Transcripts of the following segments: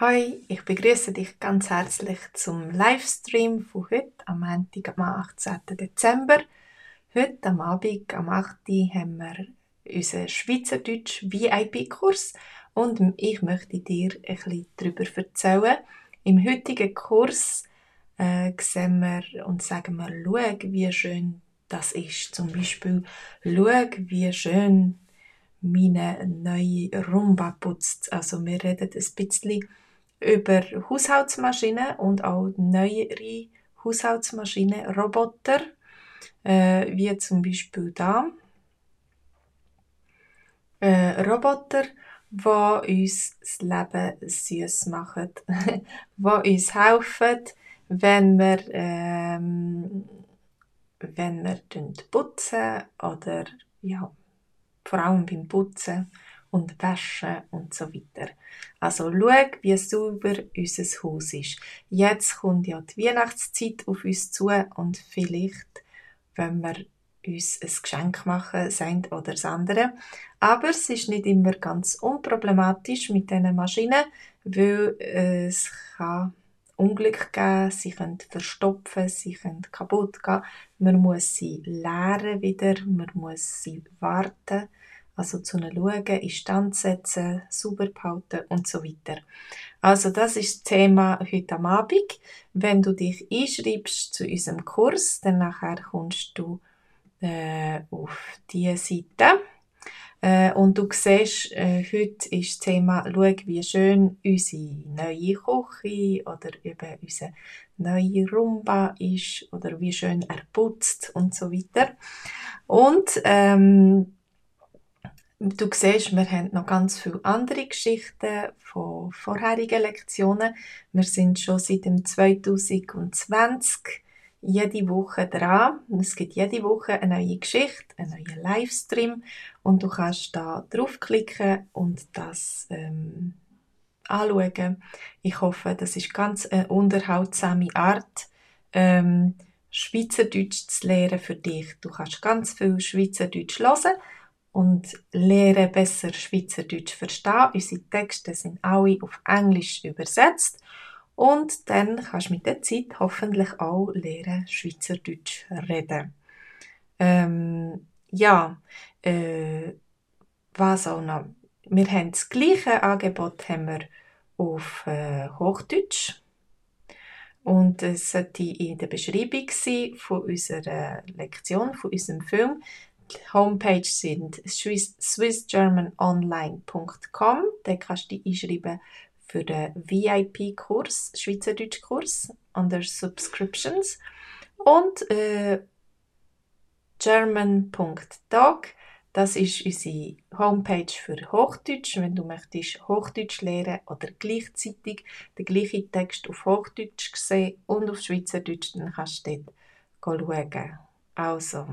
Hi, ich begrüße dich ganz herzlich zum Livestream von heute, am Montag, am 18. Dezember. Heute am Abend, am 8. haben wir unseren Schweizerdeutsch VIP-Kurs und ich möchte dir ein bisschen darüber erzählen. Im heutigen Kurs äh, sehen wir und sagen wir, schau, wie schön das ist. Zum Beispiel, schau, wie schön meine neue Rumba putzt. Also wir reden ein bisschen über Haushaltsmaschinen und auch neuere Haushaltsmaschinen, Roboter, äh, wie zum Beispiel da. Äh, Roboter, die uns das Leben süß machen, die uns helfen, wenn wir, ähm, wenn wir putzen oder ja, vor allem beim Putzen und Waschen und so weiter. Also schau, wie sauber unser Haus ist. Jetzt kommt ja die Weihnachtszeit auf uns zu und vielleicht, wenn wir uns ein Geschenk machen, eine oder das andere. Aber es ist nicht immer ganz unproblematisch mit diesen Maschinen, weil es kann Unglück geben, sie können verstopfen, sie können kaputt gehen. Man muss sie leeren wieder, man muss sie warten also zu ihnen schauen, in Stand setzen, sauber behalten und so weiter. Also das ist das Thema heute am Abend. Wenn du dich einschreibst zu unserem Kurs, dann nachher kommst du äh, auf diese Seite. Äh, und du siehst, äh, heute ist das Thema, schau, wie schön unsere neue Küche oder eben unsere neue Rumba ist oder wie schön er putzt und so weiter. Und ähm, Du siehst, wir haben noch ganz viele andere Geschichten von vorherigen Lektionen. Wir sind schon seit dem 2020 jede Woche dran. Es gibt jede Woche eine neue Geschichte, einen neuen Livestream und du kannst da draufklicken und das ähm, anschauen. Ich hoffe, das ist ganz eine unterhaltsame Art, ähm, Schweizerdeutsch zu lernen für dich. Du kannst ganz viel Schweizerdeutsch hören und lehre besser Schweizerdeutsch verstehen. Unsere Texte sind alle auf Englisch übersetzt und dann kannst du mit der Zeit hoffentlich auch lernen Schweizerdeutsch reden. Ähm, ja, äh, was auch noch? Wir haben das gleiche Angebot haben wir auf äh, Hochdeutsch. Und es sollte in der Beschreibung sein von unserer Lektion, von unserem Film, Homepage sind swissgermanonline.com. Da kannst du dich einschreiben für den VIP-Kurs, Schweizerdeutsch-Kurs, under Subscriptions. Und äh, german.dog, das ist unsere Homepage für Hochdeutsch. Wenn du möchtest Hochdeutsch lernen oder gleichzeitig den gleichen Text auf Hochdeutsch sehen und auf Schweizerdeutsch, dann kannst du dort schauen. Also,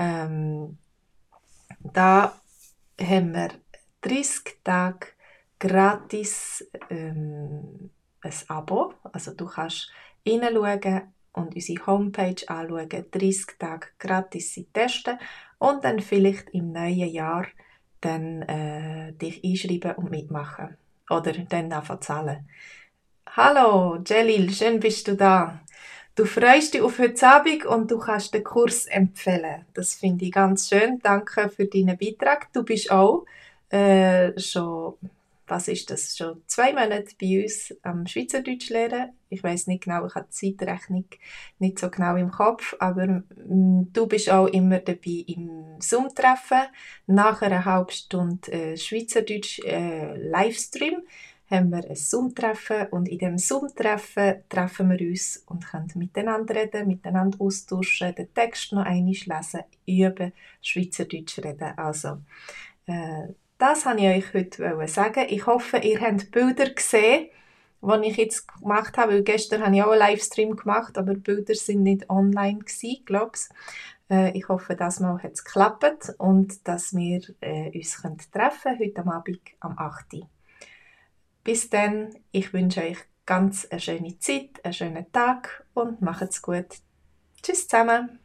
ähm, da haben wir 30 Tage gratis ähm, ein Abo. Also du kannst hineinschauen und unsere Homepage anschauen, 30 Tage gratis testen und dann vielleicht im neuen Jahr dann, äh, dich einschreiben und mitmachen. Oder dann einfach zahlen. Hallo, Jelil, schön bist du da. Du freust dich auf heute Abend und du kannst den Kurs empfehlen. Das finde ich ganz schön. Danke für deinen Beitrag. Du bist auch äh, schon, was ist das, schon zwei Monate bei uns am Schweizerdeutsch lernen. Ich weiß nicht genau, ich habe die Zeitrechnung nicht so genau im Kopf, aber mm, du bist auch immer dabei im Zoom-Treffen. Nach einer halben Stunde äh, Schweizerdeutsch äh, Livestream haben wir ein Zoom-Treffen und in dem Zoom-Treffen treffen wir uns und können miteinander reden, miteinander austauschen, den Text noch einmal lesen, üben, Schweizerdeutsch reden. Also, äh, das wollte ich euch heute sagen. Ich hoffe, ihr habt Bilder gesehen, die ich jetzt gemacht habe, weil gestern habe ich auch einen Livestream gemacht, aber die Bilder sind nicht online gewesen, glaube ich. Äh, ich hoffe, das Mal hat es geklappt und dass wir äh, uns treffen können, heute Abend am 8. Uhr. Bis dann, ich wünsche euch ganz eine schöne Zeit, einen schönen Tag und macht's gut. Tschüss zusammen.